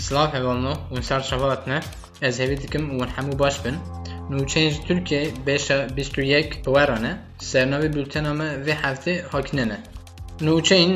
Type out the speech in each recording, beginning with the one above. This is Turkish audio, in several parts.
Slav hevalno un ser şavatne ez hevî dikim û hemû baş bin. Nûçeyên ji Tirkiye bêşa bîst û yek bi weran e. Sernavê bültena me vê heftê hakine ne. Nûçeyên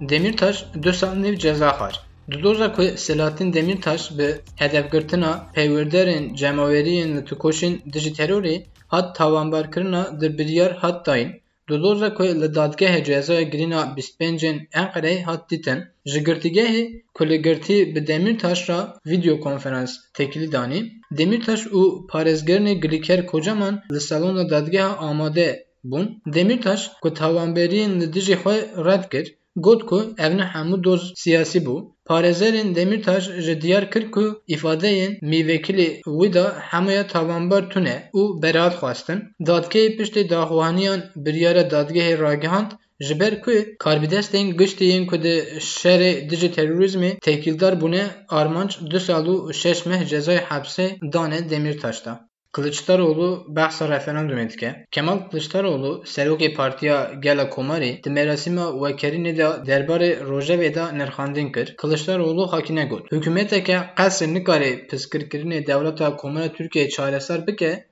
Demirtaş du sal nêv ceza xwar. Di doza ku Selahattin Demirtaş bi hedefgirtina peywerderên cemaweriyên li Tukoşên dijî terorê hat tawanbarkirina di biryar hat dayîn. Di doza ku li dadgehê cezaya girîna bîstpêncên Enqereyê hat dîtin, ji girtîgehê ku li girtî bi Demirtaş ra videokonferans tekilî danî, Demirtaş û parêzgerînê Gulîker Kocaman li salona dadgeha amade bûn. Demirtaş ku tawanberiyên li dijî xwe red kir, got ku ev ne doz siyasî bû. Parêzerên Demirtaş ji diyar kir ku îfadeyên mîvekilê wî da hemûya tawanbar tune û beraat xwastin. Dadgehê piştî daxuyaniyan biryara dadgehê ragihand ji ber ku karbîdestên giştî yên ku di şerê dijî terorîzmê tekîldar bûne armanc du sal û şeş meh cezayê hepsê dane Demirtaş'ta. Kılıçdaroğlu behsa referandumê dike. Kemal Kılıçdaroğlu serokê Partiya Gela Komarê di merasîma wekerînê de derbarê rojevê de nirxandin kir. Kılıçdaroğlu hakine got. Hikûmeteke qesr nikarê piskirkirinê dewleta Komara Tirkiye çareser bike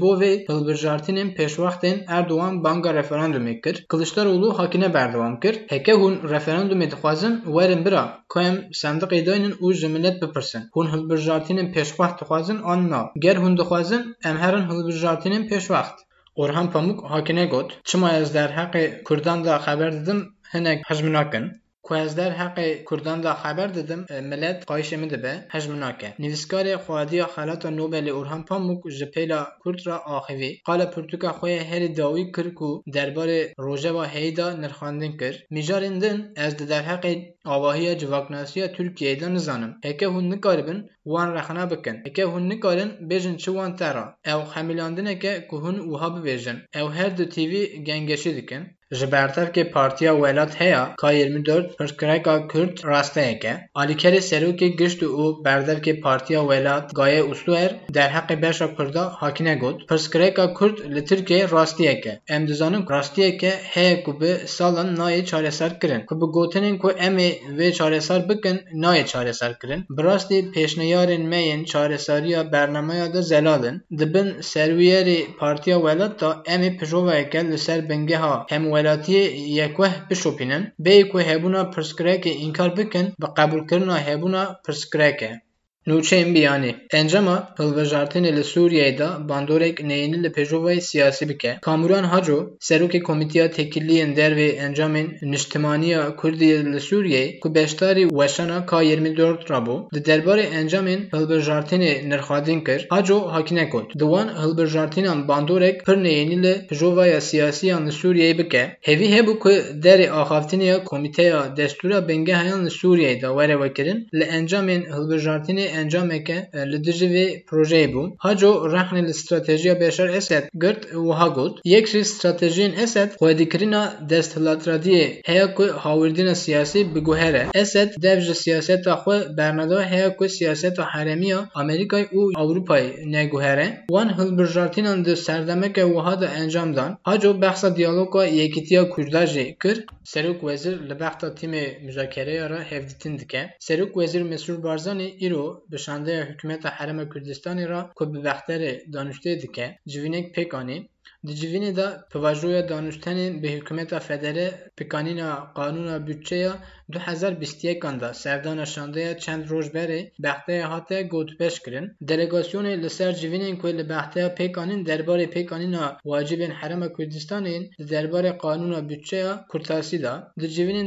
bo vê hilbijartinên pêşwextên Erdogan banga referandumê kir. Kılıçdaroğlu hakine berdewam kir. Heke hûn referandumê dixwazin werin bira ku em sendiqê dayînin û ji millet bipirsin. Hûn an na. Ger hûn dixwazin em herin hilbijartinên pêşwext. Orhan Pamuk hakine got. Çima ez derheqê Kurdan da xeber didim hinek hejm. Ku ez derheqê Kurdan da xeber didim millet qayişê min dibe hejm nake. Nivîskarê xwediya xelata Nobelê Orhan Pamuk ji pêla Kurd ra axivî qala pirtûka xwe yê herî dawî kir ku derbarê rojeva heyî da nirxandin kir. Mijarên din ez di derheqê avahiya civaknasiya Tirkiyeyê de nizanim. Heke hûn nikaribin wan rexne bikin. Heke hûn nikarin bêjin çi wan te ra. Ew hemîlandineke ku hûn wiha bibêjin. Ew her du tîvî gengeşî dikin. Ji bertevkê Partiya Welat heya K24 pirsgirêka Kurd rasteyeke. Alîkerê serokê gişt û berdevkê Partiya Welat Gaye Usluer derheqê beşa Kurda hakine got. Pirsgirêka Kurd li Tirkiye rastiyeke. Em dizanin heye ku salan nayê çareser kirin. Ku bi gotinên ku em ê vê çareser bikin nayê çareser kirin. Bi rastî pêşniyarên me yên çareseriya bernameya de zelalin. Dibin serwiyerê Partiya Welat da em ê pijoveke li ser bingeha hem ولاتی یکوه پیشو پینن بی یکوه هبونا پرسکره که بکن به قبول کرنا هبونا پرسکره که. E. Nûçeyên biyanî Encama hilvejartinê li Sûriyeyê bandorek neyînî li pêşovayê siyasî bike. Kamuran Haco, serokê Komîteya Tekiliyên Dervê Encamên Niştimaniya Kurdiyê li Sûriyeyê ku beşdarî weşana K24 rabû, di derbarê encamên hilbijartinê nirxadîn kir, Haco hakine got. Di wan hilbijartînan bandorek pir neyînî li pêşovaya siyasîyan li Sûriyeyê bike. Hevî hebû ku derê axaftiniya Komîteya Destûra Bengehayan li Sûriyeyê de were vekirin, li encamên encameke li dijî vê projeyê bû. Haco rexnê li stratejiya Beşar Esed girt wiha got. Yek jî stratejiyên Esed xwedîkirina desthilatradiyê heya ku hawirdîna siyasî biguhere. Esed dev ji siyaseta xwe berneda heya ku siyaseta heremiya Amerîkayê û Ewropayê neguhere. Wan hilbijartînan di serdemeke wiha de encam dan. Haco behsa diyaloga yekîtiya Kurda jî kir. Serok Wezîr li bexta tîmê müzakereya re hevdîtin dike. Serok Wezîr Mesrûr Barzanî îro به حکمت حکومت حرم کردستانی را که به بختر دانشته دکه جوینک پیکانی د جوینې دا په واژو به حکومت فدره په قانون او قانون او بودجه 2021 کاندا سردان شانده چند روز بری بختي هاته ګوت پېش کړن دلګاسيون له سر جوینې کوله بختي په قانون واجب حرم کوردستان درباره قانون او بودجه یا کورتاسي دا د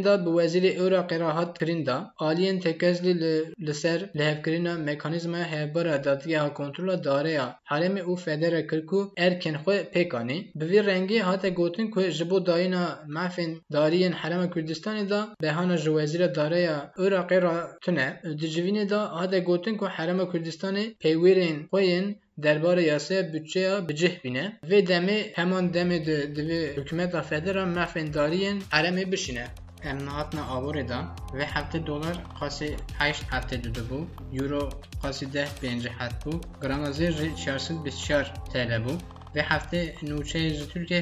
دا په وزیر اورا قراحت کړن دا عالیه تکزل له سر له کړن میکانیزم هبره داتیا کنټرول داره حرم او فدره کړکو ارکن خو په کانی به وی رنگی هات گوتن که جبو داینا مفین دارین حرم کردستان دا بهانه هانا داریا اراقی را تنه دجوین دا هات گوتن که حرم کردستان پیویرین پاین درباره یاسه بچه یا بجه بینه. و دمی همان دمی دو دو حکومت افده را مفین دارین حرم بشینه. امنات نا آور و هفته دلار قاسی هشت هفته دو بو. یورو قاسی ده بینجه حد بو. گرامازی ری چارسل بسیار تیل بو. Bîst çar TL bû. Vê hefte nûçeyê ji Tirkiyeyê